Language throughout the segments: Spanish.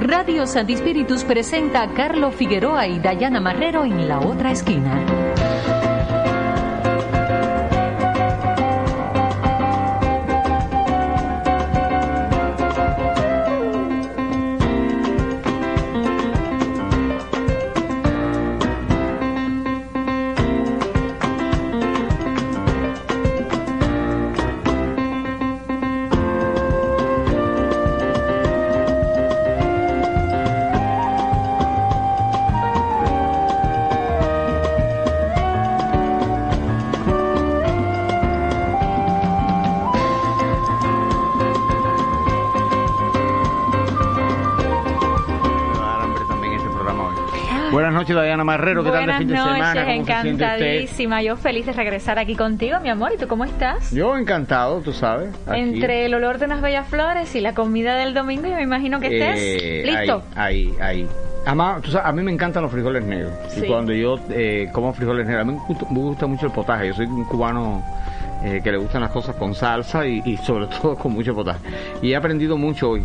Radio Santi Spiritus presenta a Carlo Figueroa y Dayana Marrero en la otra esquina. Diana Marrero, ¿qué tal de fin de semana? Buenas noches, encantadísima. Yo feliz de regresar aquí contigo, mi amor. ¿Y tú cómo estás? Yo encantado, tú sabes. Entre el olor de unas bellas flores y la comida del domingo, yo me imagino que estés eh, listo. Ahí, ahí, tú sabes, a mí me encantan los frijoles negros. Y cuando yo eh, como frijoles negros, a mí me gusta, mucho el potaje. Yo soy un cubano eh, que le gustan las cosas con salsa y, y, sobre todo con mucho potaje. Y he aprendido mucho hoy.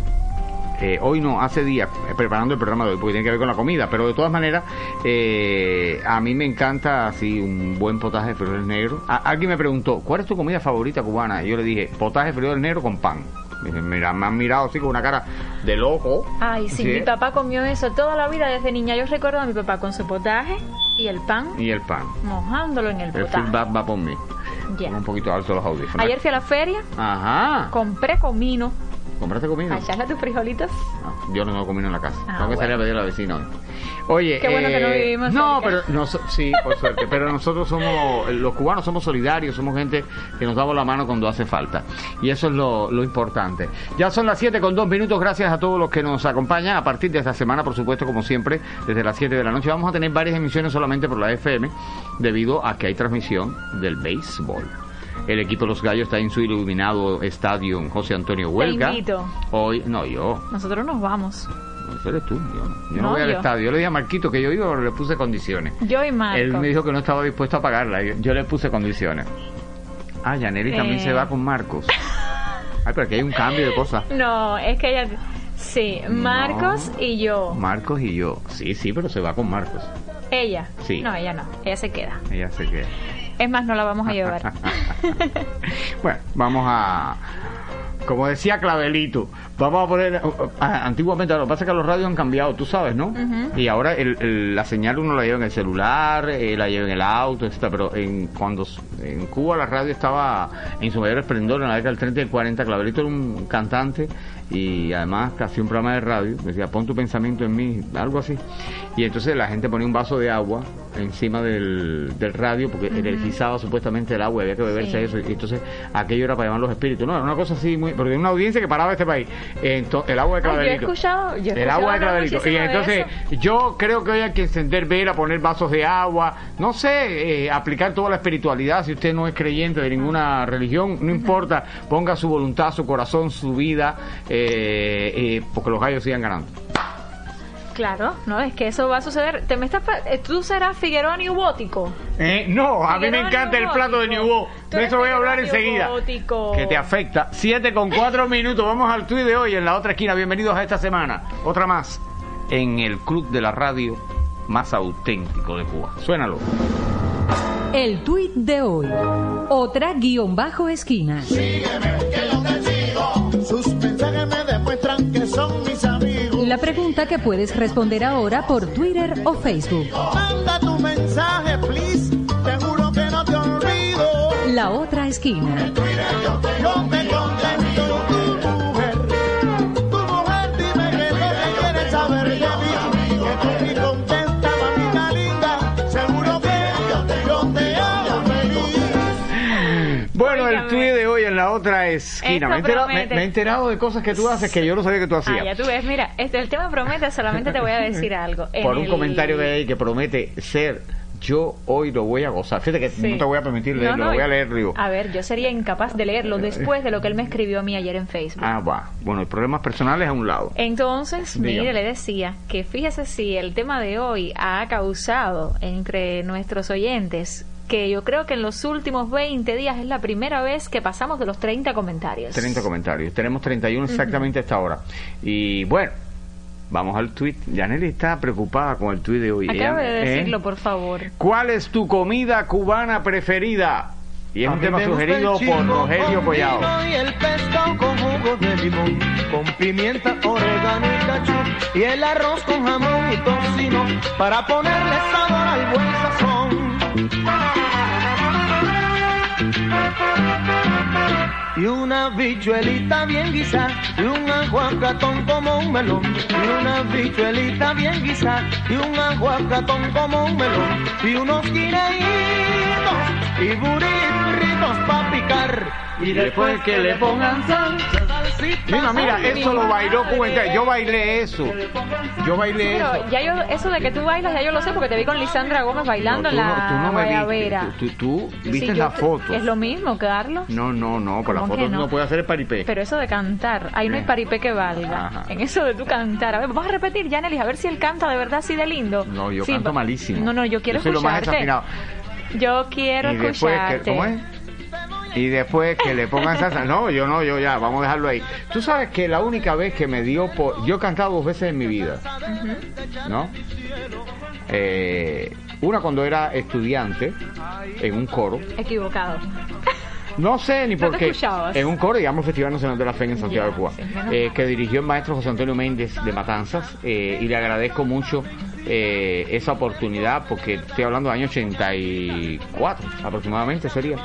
Eh, hoy no, hace días, eh, preparando el programa de hoy, porque tiene que ver con la comida, pero de todas maneras, eh, a mí me encanta así un buen potaje de frijoles negros. alguien me preguntó, ¿cuál es tu comida favorita cubana? Y yo le dije, potaje de frijoles negros con pan. Mira, me han mirado así con una cara de loco. Ay, sí, mi papá comió eso toda la vida desde niña. Yo recuerdo a mi papá con su potaje y el pan. Y el pan. Mojándolo en el potaje. El va, va por mí. Un poquito alto los audífonos. Ayer fui a la feria. Ajá. Compré comino ¿Compraste comida? ¿Allá tus frijolitos? No, yo no tengo comida en la casa. Ah, tengo que salir a pedir a la vecina Oye, Qué bueno que no eh, vivimos No, pero no, sí, por suerte. pero nosotros somos, los cubanos somos solidarios, somos gente que nos damos la mano cuando hace falta. Y eso es lo, lo importante. Ya son las 7 con 2 minutos. Gracias a todos los que nos acompañan. A partir de esta semana, por supuesto, como siempre, desde las 7 de la noche, vamos a tener varias emisiones solamente por la FM, debido a que hay transmisión del béisbol. El equipo de los Gallos está en su iluminado estadio José Antonio Huelga. Hoy, no, yo. Nosotros nos vamos. Eres tú, yo, no, voy al estadio. Yo le dije a Marquito que yo iba, pero le puse condiciones. Yo y Marco. Él me dijo que no estaba dispuesto a pagarla. Yo, le puse condiciones. Ah, Yaneli también se va eh. con Marcos. Ay, pero aquí hay un cambio de cosas. No, es que ella... Sí, Marcos y yo. Marcos y yo. Sí, sí, pero se va con Marcos. Ella. Sí. No, ella no. Ella se queda. Ella se queda. Es más, no la vamos a llevar. bueno, vamos a... Como decía Clavelito, vamos a poner... Antiguamente, lo que pasa es que los radios han cambiado, tú sabes, ¿no? Y ahora el, la señal uno la lleva en el celular, eh, la lleva en el auto, etc. Pero en, cuando en Cuba la radio estaba en su mayor esplendor, en la década del 30 y el 40, Clavelito era un cantante y además casi un programa de radio, decía, pon tu pensamiento en mí, algo así. Y entonces la gente ponía un vaso de agua encima del, del radio porque energizaba supuestamente el agua, había que beberse eso. Y entonces aquello era para llamar los espíritus. No, era una cosa así muy. Porque una audiencia que paraba este país. Entonces, el agua de clavelito. yo he escuchado, yo el agua de clavelito. Y entonces, yo creo que hoy hay que encender vela, poner vasos de agua, no sé, eh, aplicar toda la espiritualidad. Si usted no es creyente de ninguna religión, no importa, ponga su voluntad, su corazón, su vida, eh, eh, porque los gallos sigan ganando. Claro, no, es que eso va a suceder. ¿Te me estás eh, ¿Tú serás Figueroa Newbótico? Eh, no, a mí me encanta el plato de Newbó. De eso voy a hablar enseguida. Que te afecta. Siete con cuatro minutos. Vamos al tuit de hoy en la otra esquina. Bienvenidos a esta semana. Otra más. En el club de la radio más auténtico de Cuba. Suénalo. El tuit de hoy. Otra guion bajo esquina. Sígueme, que yo te sigo. La pregunta que puedes responder ahora por Twitter o Facebook. Manda tu mensaje, please. Te juro que no te olvido. La otra esquina. En Twitter yo te, esquina. Me he, enterado, me- he enterado de cosas que tú haces que yo no sabía que tú Ah, hacías. ya tú ves, mira, este, el tema promete, solamente te voy a decir algo. En Por un el- comentario hay ahí que promete ser yo hoy lo voy a gozar. Fíjate que Sí. no te voy a permitir No, leerlo, no, lo voy a leer, digo. A ver, yo sería incapaz de leerlo después de lo que él me escribió a mí ayer en Facebook. Ah, va. Bueno, y problemas personales a un lado. Entonces, Dígame. mire, le decía que fíjese si el tema de hoy ha causado entre nuestros oyentes que yo creo que en los últimos 20 días es la primera vez que pasamos de los 30 comentarios. 30 comentarios. Tenemos 31 exactamente a esta hora. Y bueno, vamos al tweet. Yaneli está preocupada con el tweet de hoy. Acabe Ella- de ¿eh? decirlo, por favor. ¿Cuál es tu comida cubana preferida? Y es A un tema sugerido por Rogelio Collado. Y el pescado con jugo de limón, con pimienta, orégano y cachú, y el arroz con jamón y tocino, para ponerle sabor al buen sazón. Y una bichuelita bien guisada, y un aguacatón como un melón, y una bichuelita bien guisada, y un aguacatón como un melón, y unos guineitos y burritos para picar. Y después que le pongan sal. Mira, mira, eso lo bailó. Yo bailé eso. Yo bailé Pero eso. ya yo, eso de que tú bailas, ya yo lo sé porque te vi con Lisandra Gómez bailando No, tú en no- la tú no me guayabera. viste. Tú, tú- tú Sí, viste yo la foto. Es lo mismo, Carlos. No, no, no. Por la ¿Cómo foto no? no puedes hacer el paripé. Pero eso de cantar, ahí no hay Eh. paripé que valga. Ajá. En eso de tú cantar. A ver, vamos a repetir, Janelis, a ver si él canta de verdad así de lindo. No, yo Sí, canto malísimo. No, no, yo quiero soy lo más escucharte. desafinado. Yo quiero y después escucharte. ¿cómo es? Y después que le pongan salsa. No, yo no, yo ya, vamos a dejarlo ahí. Tú sabes que la única vez que me dio por. Yo he cantado dos veces en mi vida. ¿No? Eh, una cuando era estudiante en un coro. Equivocado. No sé ni No por qué. En un coro, digamos, Festival Nacional de la Fe en Santiago de Cuba, sí, eh, que dirigió el maestro José Antonio Méndez de Matanzas, eh, y le agradezco mucho eh, esa oportunidad, porque estoy hablando de año 84 aproximadamente sería.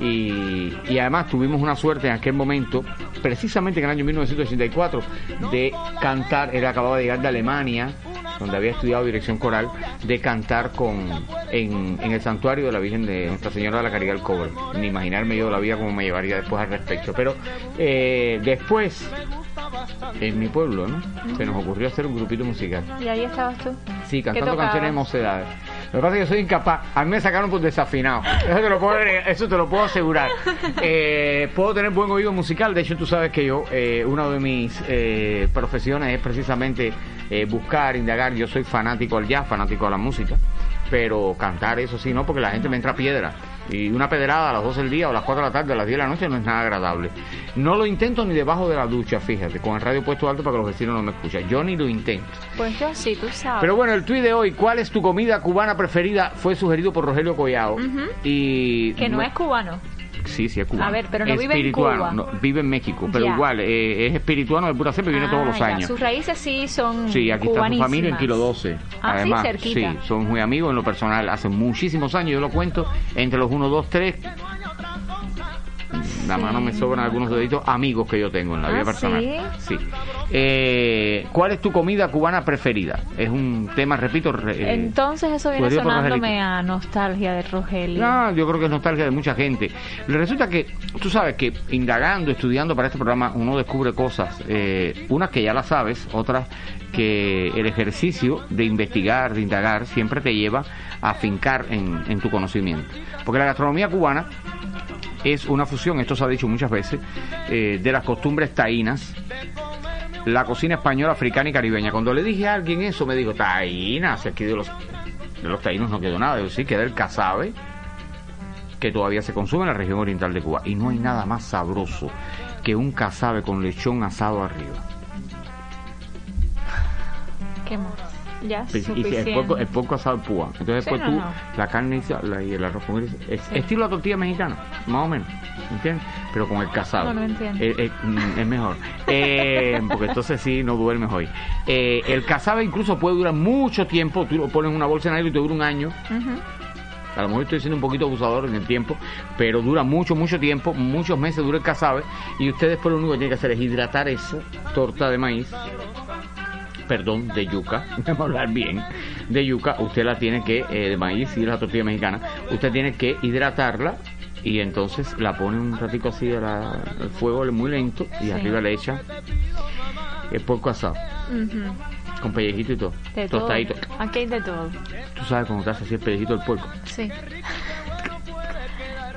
Y, además tuvimos una suerte en aquel momento, precisamente en el año 1984, de cantar, él acababa de llegar de Alemania, donde había estudiado dirección coral, de cantar con en, en el santuario de la Virgen de Nuestra Señora de la Caridad del Cobre. Ni imaginarme yo la vida como me llevaría después al respecto. Pero eh, después, en mi pueblo, ¿no? Se nos ocurrió hacer un grupito musical. Y ahí estabas tú. Sí, ¿Qué cantando canciones de mocedades. Lo que pasa es que yo soy incapaz. A mí me sacaron por desafinado. Eso te lo puedo, eso te lo puedo asegurar. Eh, puedo tener buen oído musical. De hecho, tú sabes que yo, eh, una de mis eh, profesiones es precisamente buscar, indagar. Yo soy fanático al jazz, fanático a la música. Pero cantar, eso sí, no, porque la gente me entra piedra. Y una pedrada a las 12 del día o a las 4 de la tarde, a las 10 de la noche no es nada agradable. No lo intento ni debajo de la ducha, fíjate, con el radio puesto alto para que los vecinos no me escuchen. Yo ni lo intento. Pues yo sí, tú sabes. Pero bueno, el tuit de hoy, ¿cuál es tu comida cubana preferida? Fue sugerido por Rogelio Collado. Y que no es cubano. Sí, sí, es cubano. A ver, pero no vive en Cuba. no, vive en México, pero Ya. igual, eh, es espirituano de pura cepa y viene Ah, todos los ya, años. Sus raíces sí son Sí, aquí está su familia en. Kilo 12. Ah, sí, Además, cerquita. sí, son muy amigos en lo personal. Hace muchísimos años, yo lo cuento, entre los 1, 2, 3. La mano me sobran algunos deditos amigos que yo tengo en la Ah, vida personal. Sí. Eh, ¿Cuál es tu comida cubana preferida? Es un tema, repito. re- eh, Entonces eso viene sonándome a nostalgia de Rogelio. No, yo creo que es nostalgia de mucha gente. Resulta que, tú sabes que indagando, estudiando para este programa, uno descubre cosas, eh, unas que ya las sabes, otras que el ejercicio de investigar, de indagar, siempre te lleva a fincar en, en tu conocimiento. Porque la gastronomía cubana es una fusión, esto se ha dicho muchas veces, eh, de las costumbres taínas, la cocina española, africana y caribeña. Cuando le dije a alguien eso, me dijo, taínas, aquí de los, de los taínos no quedó nada. Yo sí, queda el cazabe, que todavía se consume en la región oriental de Cuba. Y no hay nada más sabroso que un cazabe con lechón asado arriba. ¿Qué más? Ya, Y el poco, el poco asado en púa. Entonces Sí, después no, tú, no. la carne y la- y el arroz con gris, es Sí. estilo la tortilla mexicana, más o menos, ¿entiendes? Pero con el casado. No, no entiendo. Eh, eh, mm, es mejor. Eh, porque entonces sí, no duermes hoy. Eh, el cazabe incluso puede durar mucho tiempo, tú lo pones en una bolsa de aire y te dura un año. A lo mejor estoy siendo un poquito abusador en el tiempo, pero dura mucho, mucho tiempo, muchos meses dura el cazabe, y usted después lo único que tiene que hacer es hidratar esa torta de maíz, perdón, de yuca, déjame hablar bien, de yuca, usted la tiene que, eh, de maíz y la tortilla mexicana, usted tiene que hidratarla y entonces la ponen un ratico así a al fuego muy lento y Sí. arriba le echan el porco asado con pellejito y todo, De todo. tostadito. Aquí hay de todo. Tú sabes cómo te hace así el pellejito del puerco. Sí.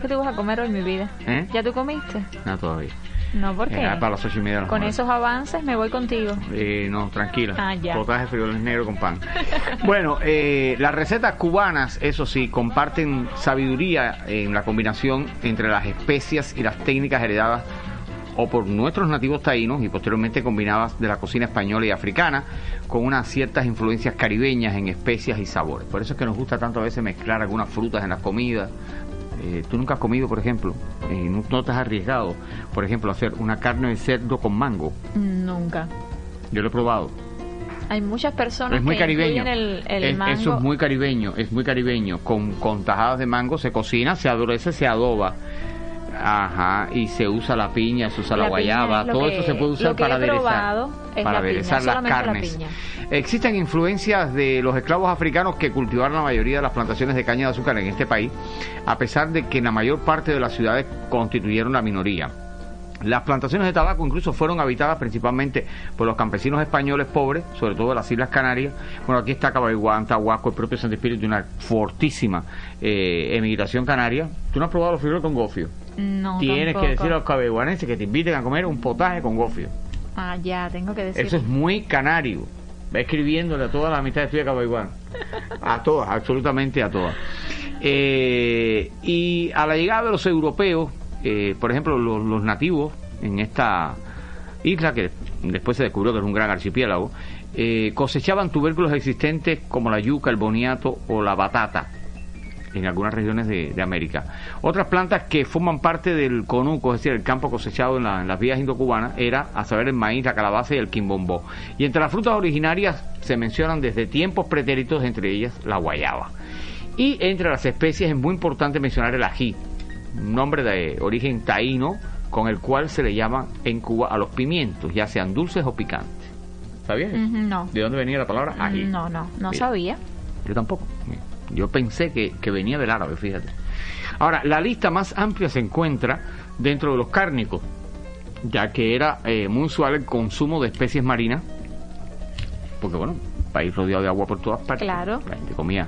¿Qué te vas a comer hoy, mi vida? ¿Eh? ¿Ya tú comiste? No, todavía. No, ¿por qué? Eh, para las ocho y media de la Con esos avances me voy contigo. Eh, no, tranquila. Ah, ya. Potaje frijoles negros con pan. bueno, eh, las recetas cubanas, eso sí, comparten sabiduría en la combinación entre las especias y las técnicas heredadas o por nuestros nativos taínos y posteriormente combinadas de la cocina española y africana con unas ciertas influencias caribeñas en especias y sabores. Por eso es que nos gusta tanto a veces mezclar algunas frutas en las comidas. Eh, Tú nunca has comido, por ejemplo, eh, no, no te has arriesgado, por ejemplo, a hacer una carne de cerdo con mango. Nunca. Yo lo he probado. Hay muchas personas Es muy que caribeño. el, el Es- mango. Eso es muy caribeño, es muy caribeño. Con, con tajadas de mango se cocina, se adolece, se adoba. Ajá, y se usa la piña, se usa la, guayaba, es todo que- eso se puede usar para aderezar, para la aderezar las la carnes. Existen influencias de los esclavos africanos que cultivaron la mayoría de las plantaciones de caña de azúcar en este país, a pesar de que en la mayor parte de las ciudades constituyeron la minoría. Las plantaciones de tabaco incluso fueron habitadas principalmente por los campesinos españoles pobres, sobre todo de las Islas Canarias. Bueno, aquí está Cabaiguán, Tahuasco, el propio Santo Espíritu, una fortísima eh, emigración canaria. ¿Tú no has probado los frijoles con gofio? No, Tienes tampoco. que decir a los cabaiguanenses que te inviten a comer un potaje con gofio. Ah, ya, tengo que decir. Eso es muy canario. Va escribiéndole a todas las amistades tuyas de Cabaiguán. A todas, absolutamente a todas. Eh, y a la llegada de los europeos, por ejemplo, los, nativos en esta isla, que después se descubrió que es un gran archipiélago, eh, cosechaban tubérculos existentes como la yuca, el boniato o la batata en algunas regiones de, América. Otras plantas que forman parte del conuco, es decir, el campo cosechado en, la- en las vías indocubanas, era, a saber, el maíz, la calabaza y el quimbombó. Y entre las frutas originarias se mencionan desde tiempos pretéritos, entre ellas la guayaba. Y entre las especies es muy importante mencionar el ají, nombre de origen taíno con el cual se le llama en Cuba a los pimientos, ya sean dulces o picantes. ¿Sabías? eso? Ujú, no. ¿De dónde venía la palabra ají? No, no, no Mira. sabía. Yo tampoco. Yo pensé que, que venía del árabe, fíjate. Ahora, la lista más amplia se encuentra dentro de los cárnicos, ya que era eh, muy usual el consumo de especies marinas, porque bueno, país rodeado de agua por todas partes. Claro. La gente comía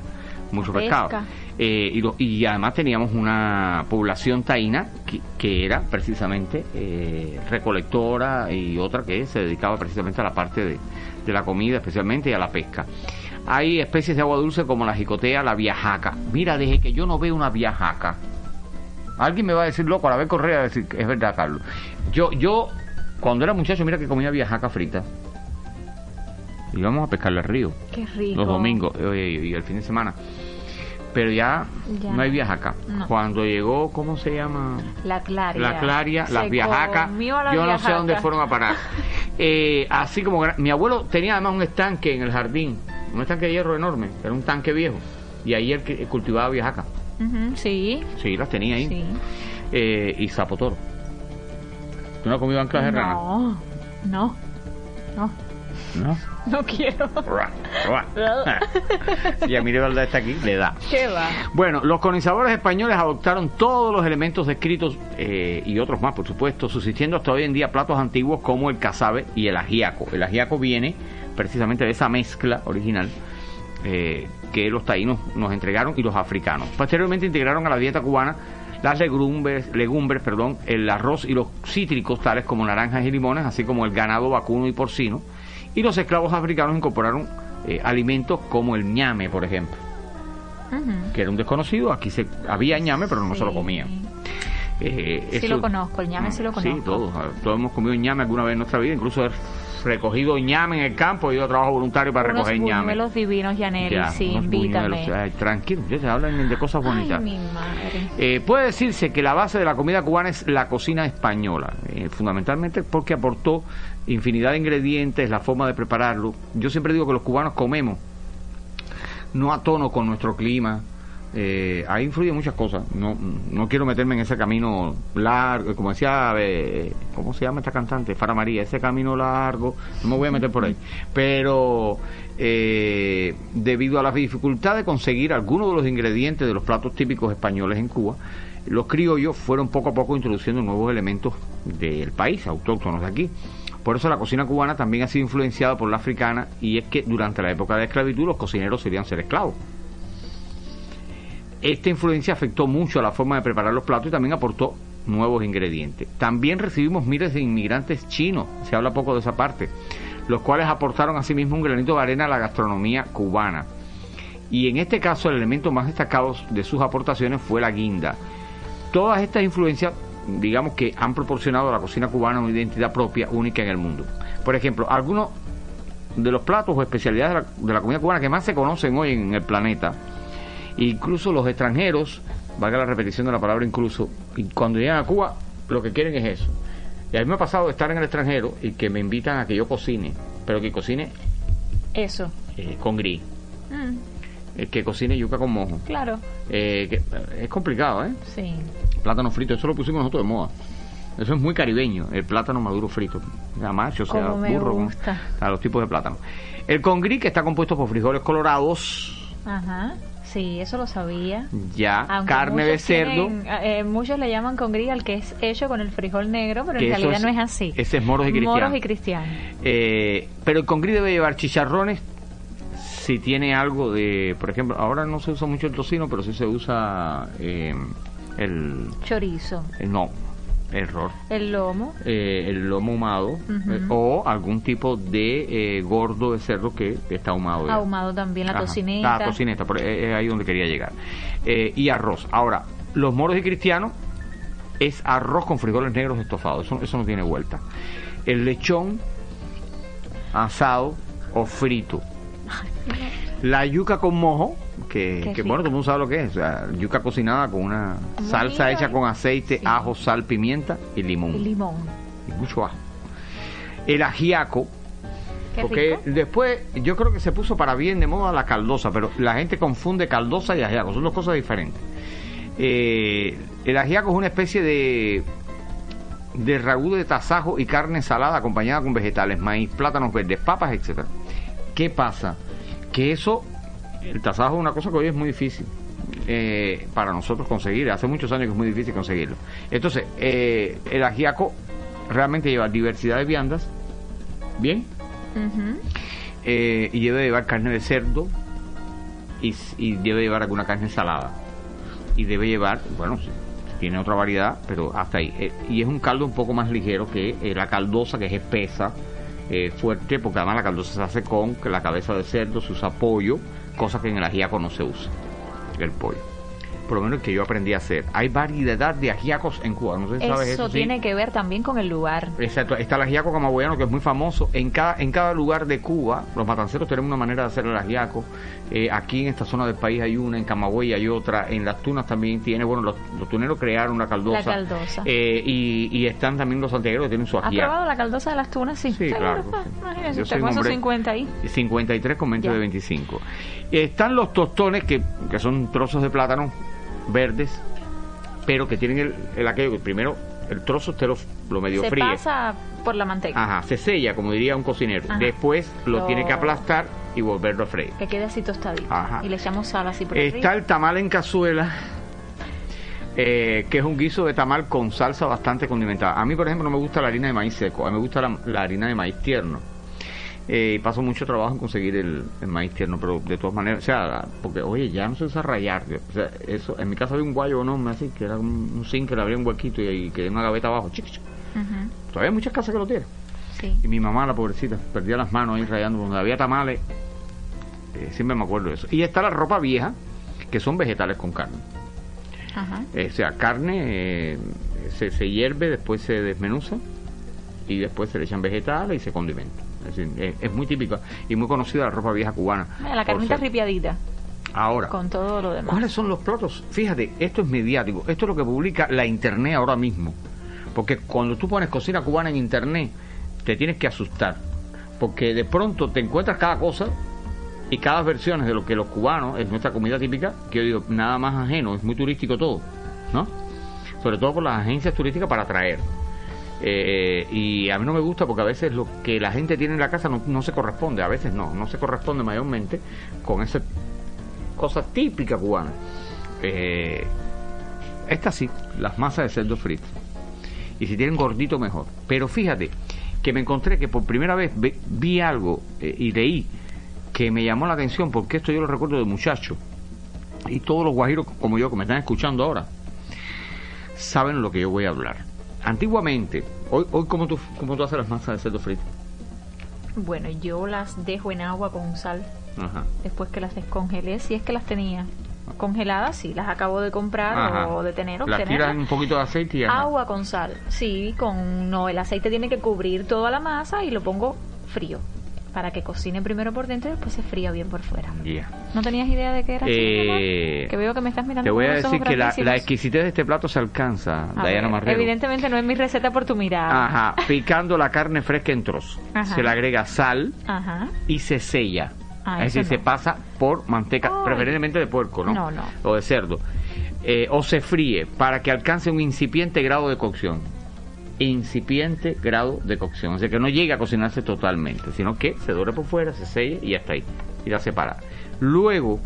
mucho Pesca. pescado. Eh, y, lo- y además teníamos una población taína que, que era precisamente eh, recolectora y otra que se dedicaba precisamente a la parte de, de la comida especialmente y a la pesca. Hay especies de agua dulce como la jicotea, la viajaca. Mira, desde que yo no veo una viajaca. Alguien me va a decir loco a la vez Correa, a decir, es verdad, Carlos. Yo, yo, cuando era muchacho, mira que comía viajaca frita. Íbamos a pescar al río Qué rico. los domingos eh, y el fin de semana. Pero ya, Ya no hay viajaca. No. Cuando llegó, ¿cómo se llama? La claria. La claria, Se las viajacas. la Yo no sé dónde fueron a parar. Eh, así como mi abuelo tenía además un estanque en el jardín, un estanque de hierro enorme, era un tanque viejo. Y ahí él que- cultivaba viajaca. Sí, Sí, las tenía ahí. sí. Eh, y zapotoro. ¿Tú no has comido anclas de rana? No, no, no, No. quiero. Y a Valdés está aquí, le da. ¿Qué va? Bueno, los colonizadores españoles adoptaron todos los elementos descritos eh, y otros más, por supuesto, subsistiendo hasta hoy en día platos antiguos como el casabe y el ajiaco. El ajiaco viene precisamente de esa mezcla original eh, que los taínos nos entregaron y los africanos. Posteriormente integraron a la dieta cubana las legumbres, legumbres perdón, el arroz y los cítricos tales como naranjas y limones, así como el ganado vacuno y porcino. Y los esclavos africanos incorporaron eh, alimentos como el ñame, por ejemplo que era un desconocido, aquí se había ñame, pero no se lo Sí. comían. Eh, Sí eso- lo conozco, el ñame sí lo Sí, conozco. todos, todos hemos comido ñame alguna vez en nuestra vida, incluso recogido ñame en el campo, he ido a trabajo voluntario para Unos recoger ñame. buñuelos divinos, Yaneli, Ya, sí, invítame. ay, tranquilo, ya se hablan de cosas bonitas. Ay, mi madre. Eh, puede decirse que la base de la comida cubana es la cocina española, eh, fundamentalmente porque aportó infinidad de ingredientes, la forma de prepararlo. Yo siempre digo que los cubanos comemos no a tono con nuestro clima. Eh, ahí influyen muchas cosas. No, no quiero meterme en ese camino largo, como decía, eh, ¿cómo se llama esta cantante? Fara María, ese camino largo. No me voy a meter por ahí. Pero eh, debido a la dificultad de conseguir algunos de los ingredientes de los platos típicos españoles en Cuba, los criollos fueron poco a poco introduciendo nuevos elementos del país, autóctonos de aquí. Por eso la cocina cubana también ha sido influenciada por la africana y es que durante la época de esclavitud los cocineros solían ser esclavos. Esta influencia afectó mucho a la forma de preparar los platos y también aportó nuevos ingredientes. También recibimos miles de inmigrantes chinos, se habla poco de esa parte, los cuales aportaron asimismo un granito de arena a la gastronomía cubana. Y en este caso el elemento más destacado de sus aportaciones fue la guinda. Todas estas influencias, digamos que han proporcionado a la cocina cubana una identidad propia, única en el mundo. Por ejemplo, algunos de los platos o especialidades de la, de la comida cubana que más se conocen hoy en el planeta, incluso los extranjeros, valga la repetición de la palabra incluso, y cuando llegan a Cuba, lo que quieren es eso. Y a mí me ha pasado estar en el extranjero y que me invitan a que yo cocine, pero que cocine Eso. eh, con gris, Mm, que cocine yuca con mojo. claro. Eh, que, es complicado, ¿eh? Sí. Plátano frito, eso lo pusimos nosotros de moda. Eso es muy caribeño, el plátano maduro frito. Sea macho, sea Como me burro, a los tipos de plátano. El congrí, que está compuesto por frijoles colorados, Ajá. Sí, eso lo sabía. ya, Aunque carne de cerdo. tienen, eh, muchos le llaman congrí al que es hecho con el frijol negro, pero Que en realidad es- no es así. ese es moros y cristianos. Moros y cristianos. Eh, pero el congrí debe llevar chicharrones si tiene algo de, por ejemplo, ahora no se usa mucho el tocino, pero sí se usa eh, el, Chorizo. el- no, error, El lomo. eh, el lomo ahumado eh, o algún tipo de eh, gordo de cerdo que está ahumado. ya. Ahumado también, la Ajá. tocineta. La tocineta, por- es ahí donde quería llegar. Y arroz. Ahora, los moros y cristianos es arroz con frijoles negros estofados. Eso, eso no tiene vuelta. El lechón asado o frito. La yuca con mojo, que, que bueno, todo el mundo sabe lo que es. o sea, yuca cocinada con una Muy salsa bien. hecha con aceite, Sí. ajo, sal, pimienta y limón. Y limón. Y mucho ajo. El ajiaco, Qué porque rico. después yo creo que se puso para bien de moda la caldosa, pero la gente confunde caldosa y ajiaco, son dos cosas diferentes. Eh, el ajiaco es una especie de de ragú de tasajo y carne salada acompañada con vegetales, maíz, plátanos verdes, papas, etcétera. ¿Qué pasa? Que eso, el tasajo es una cosa que hoy es muy difícil eh, para nosotros conseguir. Hace muchos años que es muy difícil conseguirlo. Entonces, eh, el ajiaco realmente lleva diversidad de viandas, bien, Ujú. eh, y debe llevar carne de cerdo y, y debe llevar alguna carne salada. Y debe llevar, bueno, tiene otra variedad, pero hasta ahí. Eh, y es un caldo un poco más ligero que la caldosa, que es espesa, eh, fuerte, porque además la caldosa se hace con la cabeza de cerdo, se usa pollo, cosa que en el ajiaco no se usa, el pollo. Por lo menos que yo aprendí a hacer. Hay variedad de ajiacos en Cuba, no sé si sabes Eso eso. sí. tiene que ver también con el lugar. Exacto, está el ajiaco camagüeyano que es muy famoso. En cada, en cada lugar de Cuba, los matanceros tenemos una manera de hacer el ajiaco. Eh, aquí en esta zona del país hay una, en Camagüey hay otra, en las tunas también tiene. Bueno, los, los tuneros crearon una caldosa. La caldosa. Eh, y, y están también los santiagueros que tienen su ¿Has ajiaco. probado la caldosa de las tunas? Sí, claro, sí. Imagínese usted soy con un esos hombre- 50 ahí. 53 con 20 Ya. de 25. Están los tostones que, que son trozos de plátano verdes, pero que tienen el, el aquello que primero el trozo usted lo, lo medio Se fríe. pasa por la manteca. Ajá, se sella, como diría un cocinero. Ajá. Después lo Lo- tiene que aplastar y volverlo a freír. Que quede así tostadito. Ajá. Y le echamos sal así por Está arriba. el tamal en cazuela, eh, que es un guiso de tamal con salsa bastante condimentada. A mí, por ejemplo, no me gusta la harina de maíz seco, a mí me gusta la, la harina de maíz tierno. Eh, y paso mucho trabajo en conseguir el, el maíz tierno, pero de todas maneras, o sea, porque, oye, ya no se usa rayar. O sea, eso, en mi casa había un guayo enorme así, que era un, un zinc que le abría un huequito y, y que una gaveta abajo, chic, Todavía hay muchas casas que lo tienen. Sí. Y mi mamá, la pobrecita, perdía las manos ahí rayando. Donde había tamales, eh, siempre me acuerdo de eso. Y está la ropa vieja, que son vegetales con carne. Ajá. Eh, o sea, carne eh, se, se hierve, después se desmenuza y después se le echan vegetales y se condimenta. Es, decir, es, muy típica y muy conocida la ropa vieja cubana. La carnita ser- ripiadita. Ahora, Con todo lo demás. ¿Cuáles son los platos? Fíjate, esto es mediático. Esto es lo que publica la internet ahora mismo. Porque cuando tú pones cocina cubana en internet, te tienes que asustar. Porque de pronto te encuentras cada cosa y cada versiones de lo que los cubanos, es nuestra comida típica, que yo digo, nada más ajeno, es muy turístico todo, ¿no? Sobre todo por las agencias turísticas para atraer. Eh, y a mí no me gusta porque a veces lo que la gente tiene en la casa no, se corresponde, a veces no, no se corresponde mayormente con esa cosa típica cubana. Eh, Estas sí, las masas de cerdo frito. Y si tienen gordito, mejor. Pero fíjate que me encontré que por primera vez ve- vi algo eh, y leí que me llamó la atención, porque esto yo lo recuerdo de muchacho. Y todos los guajiros como yo que me están escuchando ahora saben lo que yo voy a hablar. Antiguamente, hoy, hoy ¿cómo, tú, ¿cómo tú haces las masas de cerdo frito? Bueno, yo las dejo en agua con sal Ajá. después que las descongelé, si es que las tenía congeladas, sí, las acabo de comprar Ajá. o de tener, Las en un poquito de aceite y ya. Agua con sal, sí, con no, el aceite tiene que cubrir toda la masa y lo pongo frío para que cocine primero por dentro y después se fría bien por fuera. ¿No tenías idea de qué era? Eh, que veo que me estás mirando. Te voy a decir que la, la exquisitez de este plato se alcanza, A Diana ver. Evidentemente no es mi receta por tu mirada. Ajá, picando la carne fresca en trozos. Ajá. Se le agrega sal Ajá. y se sella. Ah, es decir, se pasa por manteca, Ay. preferentemente de puerco, ¿no? No, no. O de cerdo. Eh, o se fríe para que alcance un incipiente grado de cocción. Incipiente grado de cocción. O sea, que no llegue a cocinarse totalmente, sino que se dore por fuera, se selle y ya está ahí. Y la separa. Luego,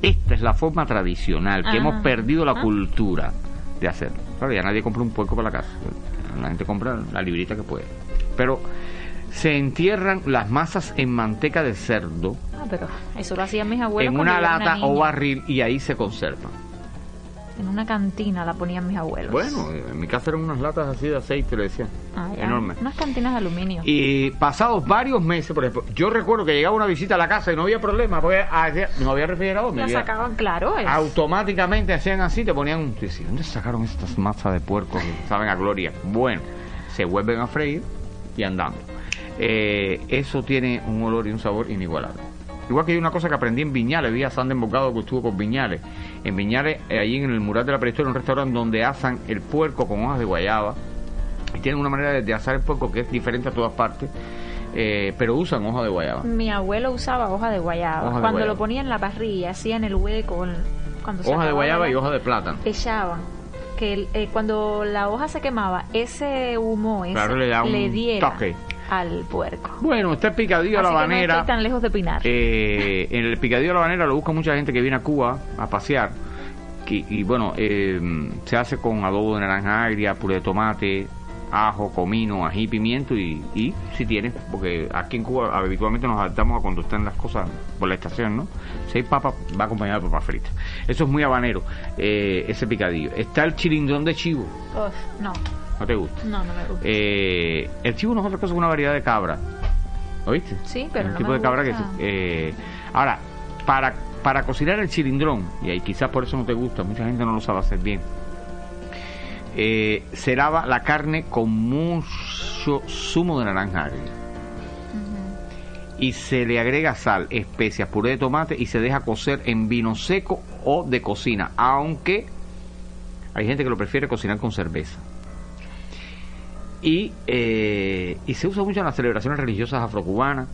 esta es la forma tradicional, que hemos perdido la Ajá. cultura de hacerlo. Claro, ya nadie compra un puerco para la casa. La gente compra la librita que puede. Pero se entierran las masas en manteca de cerdo Ah, pero eso lo hacían mis abuelos. en una lata o barril y ahí se conservan. En una cantina la ponían mis abuelos. Bueno, en mi casa eran unas latas así de aceite, le decía. Ah, ya. Enormes. Unas cantinas de aluminio. Y pasados varios meses, por ejemplo, yo recuerdo que llegaba una visita a la casa y no había problema, porque no había refrigerador. la sacaban, claro. es- automáticamente hacían así, te ponían un... decía, ¿Dónde sacaron estas masas de puerco que saben a gloria? Bueno, se vuelven a freír y andando. Eh, eso tiene un olor y un sabor inigualable. Igual que hay una cosa que aprendí en Viñales, vi a Sandra Embocado que estuvo por Viñales. En Viñales, eh, allí en el mural de la prehistoria, un restaurante donde asan el puerco con hojas de guayaba. Y tienen una manera de, de asar el puerco que es diferente a todas partes, eh, pero usan hoja de guayaba. Mi abuelo usaba hoja de guayaba. Hoja de cuando guayaba. lo ponía en la parrilla, hacían el hueco. Cuando se Hoja de guayaba la- y hoja de plátano. Echaban. Que el- eh, cuando la hoja se quemaba, ese humo ese, Claro, le da un diera toque. Al puerco. Bueno, este picadillo a la que no habanera. estoy tan lejos de Pinar. Eh, en el picadillo de la habanera lo busca mucha gente que viene a Cuba a pasear. Que- y bueno, eh, se hace con adobo de naranja agria, puré de tomate, ajo, comino, ají, pimiento y, y si tienes, porque aquí en Cuba habitualmente nos adaptamos a cuando están las cosas por la estación, ¿no? Si hay papa, va acompañado de papa frita. Eso es muy habanero, eh, ese picadillo. Está el chilindrón de chivo, Uf, no, ¿no te gusta? no, no me gusta. Eh, el chivo no es otra cosa que una variedad de cabra. ¿Oíste? Sí, pero un no tipo me de cabra gusta. que... eh, ahora, para, para cocinar el chilindrón, y ahí quizás por eso no te gusta, mucha gente no lo sabe hacer bien, eh, se lava la carne con mucho zumo de naranja agria. Y se le agrega sal, especias, puré de tomate y se deja cocer en vino seco o de cocina, aunque hay gente que lo prefiere cocinar con cerveza. Y, eh, y se usa mucho en las celebraciones religiosas afrocubanas.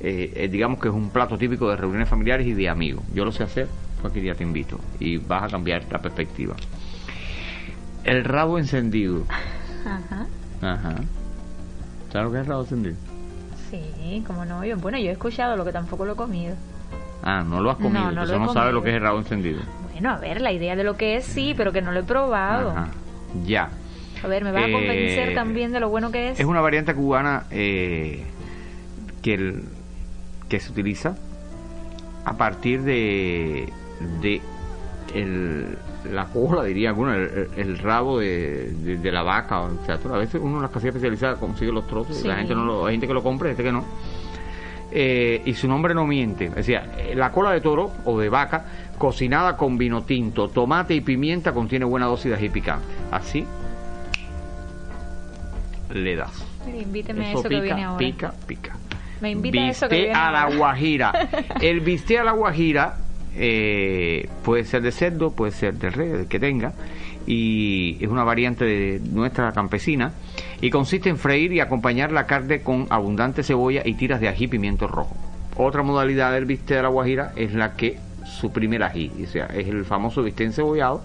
Eh, eh, digamos que es un plato típico de reuniones familiares y de amigos. Yo lo sé hacer, cualquier día te invito y vas a cambiar la perspectiva. El rabo encendido. Ajá. Ajá. ¿Sabes lo que es el rabo encendido? Sí, como no. Yo, bueno, yo he escuchado lo que tampoco lo he comido. Ah, no lo has comido, no entonces no sabes lo que es el rabo encendido. Bueno, a ver, la idea de lo que es sí, pero que no lo he probado. Ajá. Ya. A ver, me va a Eh, convencer también de lo bueno que es. Es una variante cubana eh, que, el- que se utiliza a partir de, de el, la cola, diría alguno, el, el rabo de, de- de la vaca. O sea, a veces uno en las casillas especializadas consigue los trozos, y la gente no lo, hay gente que lo compra gente que no. Eh, y su nombre no miente. Decía, eh, la cola de toro o de vaca cocinada con vino tinto, tomate y pimienta contiene buena dosis de ají picante. Así le das. Invíteme a Eso eso que viene ahora. pica, pica. Me invita a eso que viene a la ahora. guajira. El bistec a la guajira eh, puede ser de cerdo, puede ser de res, el que tenga, y es una variante de nuestra campesina, y consiste en freír y acompañar la carne con abundante cebolla y tiras de ají y pimiento rojo. Otra modalidad del bistec de la guajira es la que suprime el ají, o sea, es el famoso bistec encebollado,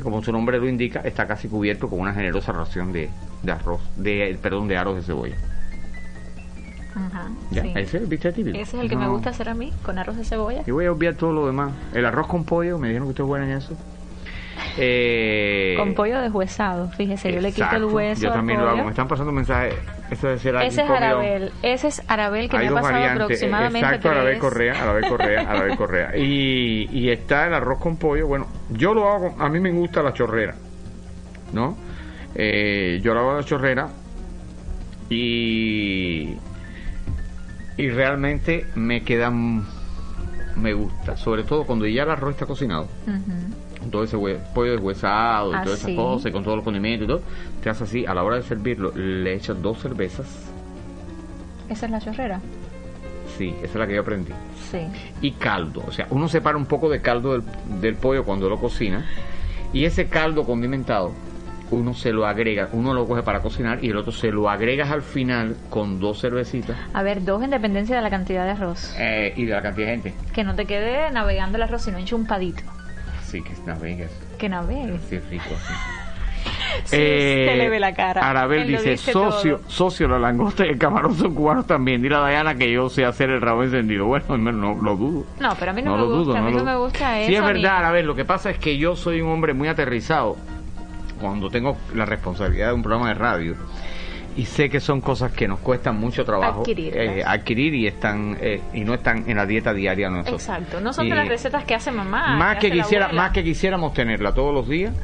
que como su nombre lo indica, está casi cubierto con una generosa ración de, de arroz, de, perdón, de aros de cebolla. Ajá, Ya, sí. Ese es el bistec típico. Ese es el que me gusta hacer a mí, con arroz de cebolla. Y voy a obviar todo lo demás. El arroz con pollo, me dijeron que usted es buena en eso. Eh, Con pollo deshuesado, fíjese, yo le quito el hueso. Yo al también lo hago. Me están pasando mensajes. Eso Ese es Arabel, ese es Arabel que Hay me ha pasado variantes. aproximadamente Exacto, Arabel. Correa, Arabel Correa, Arabel Correa. Y, y está el arroz con pollo. Bueno, yo lo hago, a mí me gusta la chorrera, ¿no? Eh, yo lo hago la chorrera y y realmente me quedan me gusta, sobre todo cuando ya el arroz está cocinado. Todo ese pollo deshuesado y Ah, todas esas sí. cosas, y con todos los condimentos y todo, te hace así, a la hora de servirlo, le echas dos cervezas. Esa es la chorrera. Sí, esa es la que yo aprendí. Sí. y caldo. O sea, uno separa un poco de caldo del, del pollo cuando lo cocina y ese caldo condimentado uno se lo agrega, uno lo coge para cocinar y el otro se lo agregas al final con dos cervecitas A ver, dos en dependencia de la cantidad de arroz. eh, y de la cantidad de gente. Que no te quede navegando el arroz, sino enchumpadito. Sí, que navegues. Que navegues. Sí, rico. Sí, se le ve la cara. Arabel dice, dice socio, todo. socio, la langosta y el camarón son cubanos también. Dile a Dayana que yo sé hacer el rabo encendido. Bueno, no, no lo dudo. No, pero a mí no, No me lo gusta. dudo, a mí no no me gusta eso. Sí, es verdad, a ver, lo que pasa es que yo soy un hombre muy aterrizado cuando tengo la responsabilidad de un programa de radio y sé que son cosas que nos cuestan mucho trabajo eh, adquirir y están eh, y no están en la dieta diaria nuestra. Exacto. No son Y de las recetas que hace mamá. más que la quisiera, más que quisiéramos tenerla todos los días,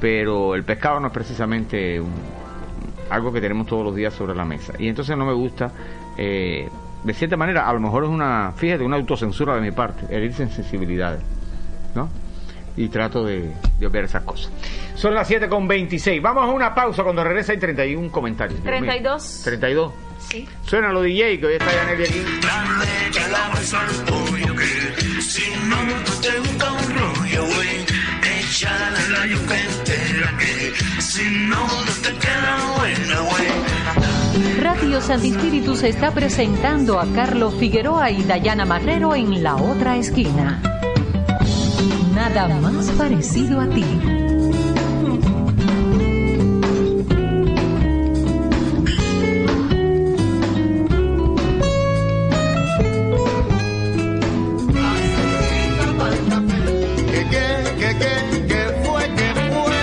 pero el pescado no es precisamente un- algo que tenemos todos los días sobre la mesa y entonces no me gusta. eh, de cierta manera, a lo mejor es una, fíjate, una autocensura de mi parte, herirse en sensibilidades, ¿no? Y trato de, de obviar esas cosas. Son las 7 con 26. Vamos a una pausa cuando regrese hay 31 comentarios. Dios mío. 32. 32. Sí. Suena lo DJ, que hoy está Yaneli aquí. Si no te gusta un rollo, güey, échale la yuca entera que si no no te queda buena, güey. Radio Santi Espíritus está presentando a Carlos Figueroa y Dayana Marrero en la otra esquina. Nada más parecido a ti. ¿Qué, qué, qué, qué, qué fue, qué fue?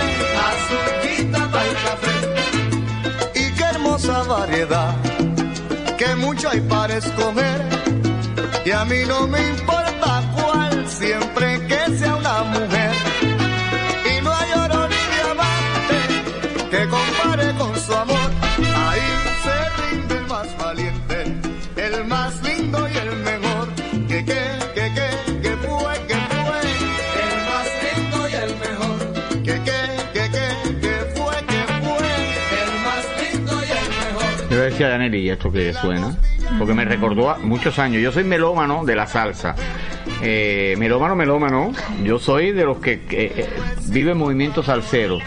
Azuquita para el café. Y qué hermosa variedad, que mucho hay para escoger. Y a mí no me importa mejor. Yo decía a Yaneli, ¿y esto que suena? Porque me recordó a muchos años. Yo soy melómano de la salsa. Eh, melómano, melómano. Yo soy de los que, eh, vive en movimiento salsero.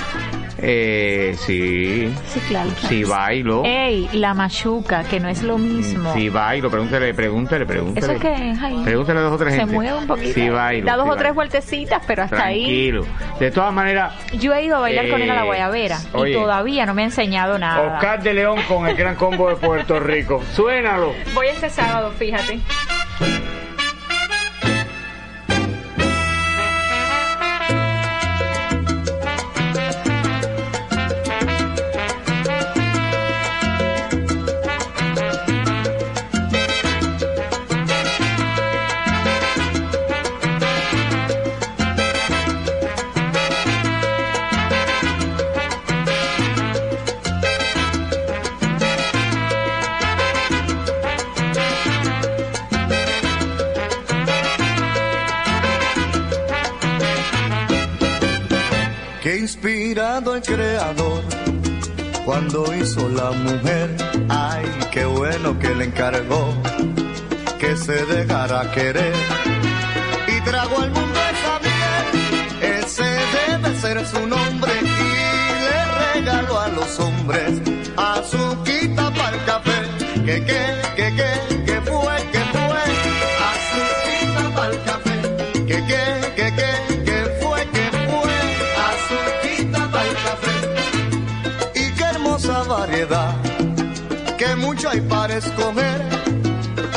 Eh, sí. Sí, claro. Sí, bailo. Ey, la machuca, que no es lo mismo. Sí, bailo. Pregúntale, pregúntale, pregúntale. ¿Eso qué es ahí? Pregúntale a dos o tres Se gente. mueve un poquito. Sí, bailo. Da dos sí, o tres vueltecitas, pero hasta ahí. Tranquilo. De todas maneras, Yo he ido a bailar con él a la Eh, guayabera oye. y todavía no me ha enseñado nada. Oscar de León con el gran combo de Puerto Rico. Suénalo. Voy este sábado, fíjate. Cuando hizo la mujer. Ay, qué bueno que le encargó que se dejara querer y trago al mundo esa miel. Ese debe ser su nombre y le regaló a los hombres para escoger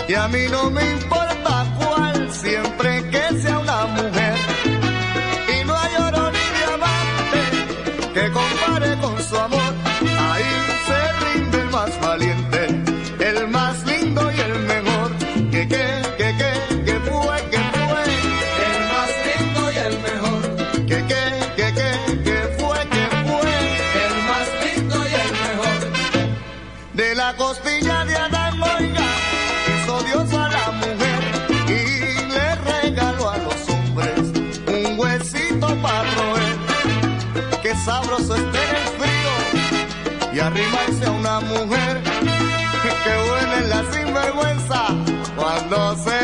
y a mí no me importa cuál, siempre que sea una mujer. Y no hay oro ni diamante que compare con su amor. Ahí se rinde el más valiente, el más lindo y el mejor. Que que que que que fue que fue el más lindo y el mejor. Que que que que que fue que fue el más lindo y el mejor. De la costilla arrimarse a una mujer, que es la sinvergüenza cuando se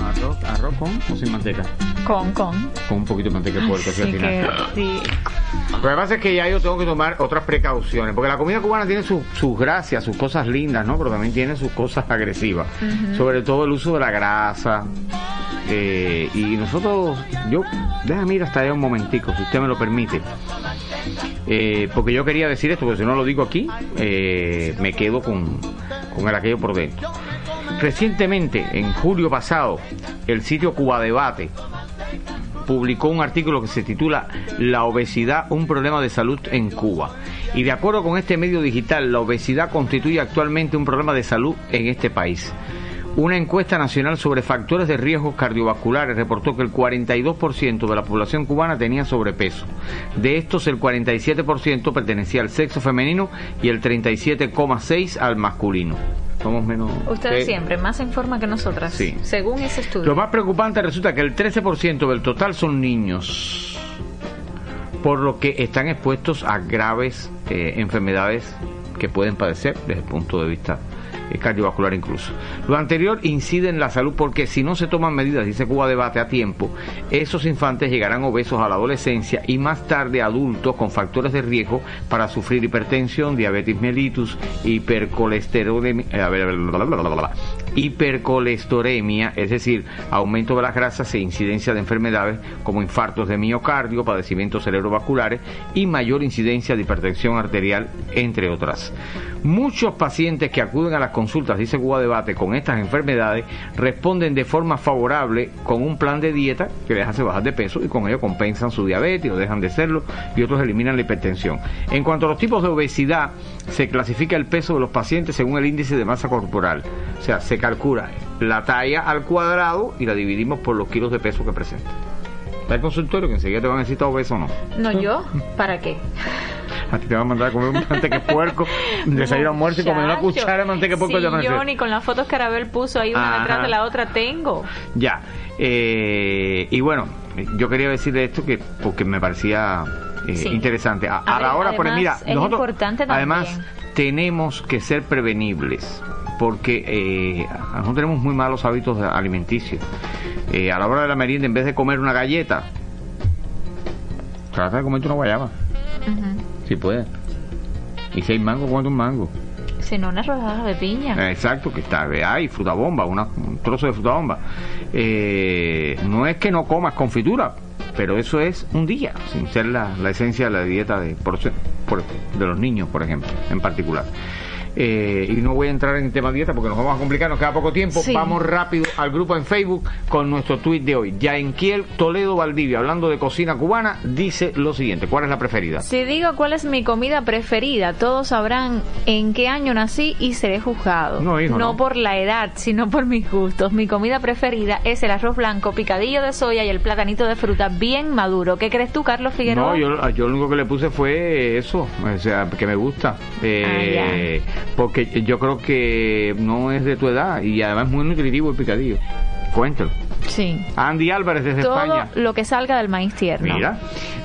Arroz, arroz con o sin manteca. Con, con. Con un poquito de manteca así al Así final. sí. Lo que pasa es que ya yo tengo que tomar otras precauciones, porque la comida cubana tiene sus, sus gracias, sus cosas lindas, ¿no? Pero también tiene sus cosas agresivas. Sobre todo el uso de la grasa. eh, y nosotros, yo, déjame ir hasta allá un momentico, si usted me lo permite. Eh, porque yo quería decir esto, porque si no lo digo aquí, eh, me quedo con, con el aquello por dentro. Recientemente, en julio pasado, el sitio Cuba Debate publicó un artículo que se titula La obesidad, un problema de salud en Cuba. Y de acuerdo con este medio digital, la obesidad constituye actualmente un problema de salud en este país. Una encuesta nacional sobre factores de riesgo cardiovasculares reportó que el 42% de la población cubana tenía sobrepeso. De estos, el 47% pertenecía al sexo femenino y el 37,6% al masculino. Somos menos... Ustedes siempre más en forma que nosotras, Sí. según ese estudio. Lo más preocupante resulta que el 13% del total son niños, por lo que están expuestos a graves eh, enfermedades que pueden padecer desde el punto de vista cardiovascular incluso. Lo anterior incide en la salud porque si no se toman medidas, dice Cuba Debate, a tiempo, esos infantes llegarán obesos a la adolescencia y más tarde adultos con factores de riesgo para sufrir hipertensión, diabetes mellitus, hipercolesterolemia, hipercolesteremia, es decir, aumento de las grasas e incidencia de enfermedades como infartos de miocardio, padecimientos cerebrovasculares y mayor incidencia de hipertensión arterial, entre otras. Muchos pacientes que acuden a las consultas, dice Cuba Debate, con estas enfermedades responden de forma favorable con un plan de dieta que les hace bajar de peso y con ello compensan su diabetes o dejan de serlo y otros eliminan la hipertensión. En cuanto a los tipos de obesidad, se clasifica el peso de los pacientes según el índice de masa corporal. O sea, se calcula la talla al cuadrado y la dividimos por los kilos de peso que presenta. Está el consultorio que enseguida te van a decir está obeso o no. No yo, ¿para qué? A ti te van a mandar a comer un manteca de puerco, desayuno, almuerzo y comer una cuchara de manteca de puerco si de yo ni con las fotos que Arabel puso ahí una Ajá. detrás de la otra tengo. Ya. eh, y bueno, yo quería decirle esto que porque me parecía eh, Sí. interesante. A, a A la ver, hora, pero además, mira, es nosotros importante también. además tenemos que ser prevenibles porque eh, nosotros tenemos muy malos hábitos alimenticios. Eh, a la hora de la merienda, en vez de comer una galleta, trata de comerte una guayaba, si puedes. Y si hay mango, comete un mango. Si no, una rodada de piña. Exacto, que está, hay fruta bomba, una- un trozo de fruta bomba. Eh, no es que no comas confitura, pero eso es un día, sin ser la, la esencia de la dieta de, por- por- de los niños, por ejemplo, en particular. Eh, y no voy a entrar en el tema dieta porque nos vamos a complicar, nos queda poco tiempo. Sí. Vamos rápido al grupo en Facebook con nuestro tweet de hoy. Yaenquiel Toledo Valdivia, hablando de cocina cubana, dice lo siguiente: ¿Cuál es la preferida? Si digo cuál es mi comida preferida, todos sabrán en qué año nací y seré juzgado. No, hijo, no. por la edad, sino por mis gustos. Mi comida preferida es el arroz blanco, picadillo de soya y el platanito de fruta bien maduro. ¿Qué crees tú, Carlos Figueroa? No, yo, yo lo único que le puse fue eso, o sea, que me gusta. Eh, porque yo creo que no es de tu edad y además es muy nutritivo el picadillo. Cuéntalo. Sí. Andy Álvarez desde Todo España. lo que salga del maíz tierno. Mira.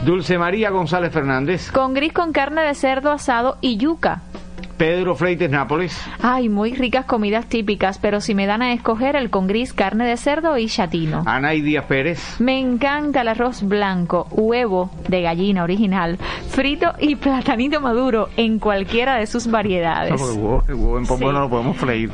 Dulce María González Fernández. Con gris con carne de cerdo asado y yuca. Pedro Freites Nápoles. Ay, muy ricas comidas típicas, pero si me dan a escoger el con gris, carne de cerdo y chatino. Anay Díaz Pérez. Me encanta el arroz blanco, huevo de gallina original, frito y platanito maduro en cualquiera de sus No, variedades. porque el huevo, el huevo en pombo Sí. no lo podemos freír.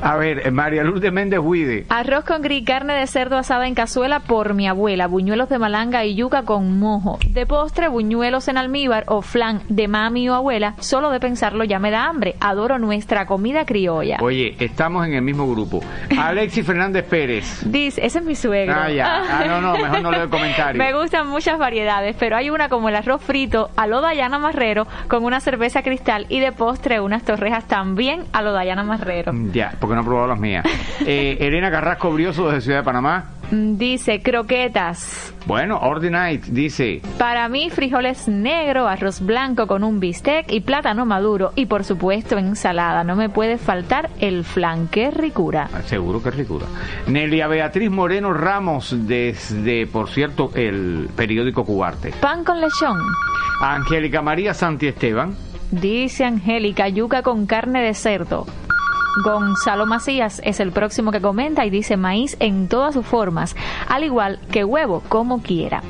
A ver, eh, María Lourdes Méndez Huide. Arroz con gris, carne de cerdo asada en cazuela por mi abuela, buñuelos de malanga y yuca con mojo. De postre, buñuelos en almíbar o flan de mami o abuela. Solo de pensarlo ya me da hambre. Adoro nuestra comida criolla. Oye, estamos en el mismo grupo. Alexis Fernández Pérez. Dice, ese es mi suegro. Ah, ya. Ah, no, no, mejor no leo el comentario. Me gustan muchas variedades, pero hay una como el arroz frito a lo Dayana Marrero con una cerveza cristal y de postre unas torrejas también a lo Dayana Marrero. Ya, porque no he probado las mías. Eh, Elena Carrasco Brioso desde Ciudad de Panamá. Mm, Dice croquetas. Bueno, Ordinite dice, Para mí frijoles negro, arroz blanco con un bistec y plátano maduro y por supuesto ensalada. No me puede faltar el flan. ¡Qué ricura! ah, seguro que es ricura. Nelia Beatriz Moreno Ramos desde, por cierto, el periódico Cubarte. Pan con lechón. Angélica María Santi Esteban. Dice Angélica, yuca con carne de cerdo. Gonzalo Macías es el próximo que comenta y dice maíz en todas sus formas, al igual que huevo, como quiera.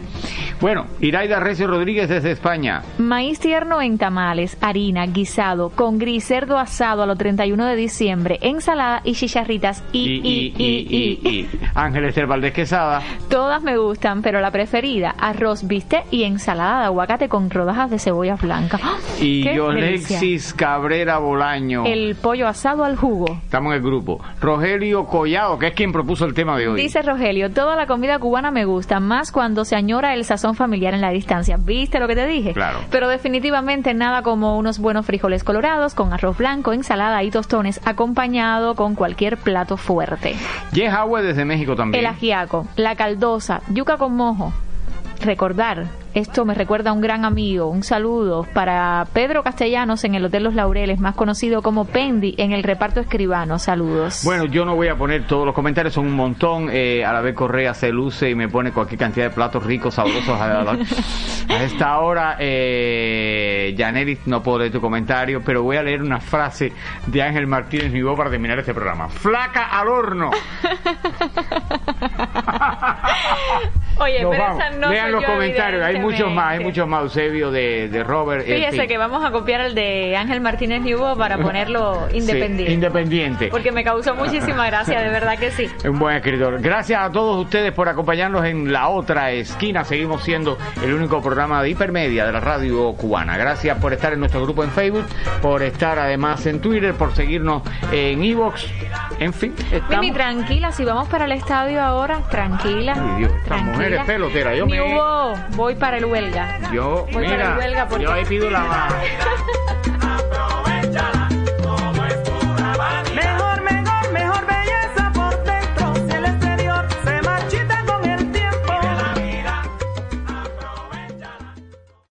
Bueno, Iraida Recio Rodríguez desde España. Maíz tierno en tamales, harina, guisado, con gris, cerdo asado a los 31 de diciembre, ensalada y chicharritas y, y, y, y, y. Ángel Esther Valdés Quesada. Todas me gustan, pero la preferida, arroz, bistec y ensalada de aguacate con rodajas de cebolla blanca. ¡Ah! Y ¡Qué Yolexis! Cabrera Bolaño. El pollo asado al jugo. Estamos en el grupo. Rogelio Collado, que es quien propuso el tema de hoy. Dice Rogelio, toda la comida cubana me gusta, más cuando se añora el sazón familiar en la distancia. ¿Viste lo que te dije? Claro. Pero definitivamente nada como unos buenos frijoles colorados con arroz blanco, ensalada y tostones, acompañado con cualquier plato fuerte. Howard desde México también. El ajiaco, la caldosa, yuca con mojo. Recordar, esto me recuerda a un gran amigo. Un saludo para Pedro Castellanos en el Hotel Los Laureles, más conocido como Pendi en el reparto escribano. Saludos. Bueno, yo no voy a poner todos los comentarios, son un montón. Eh, a la vez Correa se luce y me pone cualquier cantidad de platos ricos, sabrosos. A, la- a esta hora, eh, no puedo leer tu comentario, pero voy a leer una frase de Ángel Martínez Nibó para terminar este programa. ¡Flaca al horno! Oye, Nos pero vamos. esa no Lean soy los yo, comentarios, hay muchos más, hay muchos más. Eusebio de, de Robert. en Fíjese fin. que vamos a copiar el de Ángel Martínez Nubo para ponerlo Sí, independiente. independiente. porque me causó muchísima gracia, de verdad que sí. Un buen escritor. Gracias a todos ustedes por acompañarnos en la otra esquina. Seguimos siendo el único programa de hipermedia de la radio cubana. Gracias por estar en nuestro grupo en Facebook, por estar además en Twitter, por seguirnos en Evox. En fin, estamos. Mimi, tranquila, si vamos para el estadio ahora, tranquila. Ay, Dios, tranquila. mujeres peloteras, yo me- Ni hubo, voy para huelga. Yo, Voy mira, para huelga porque... yo ahí pido la baja.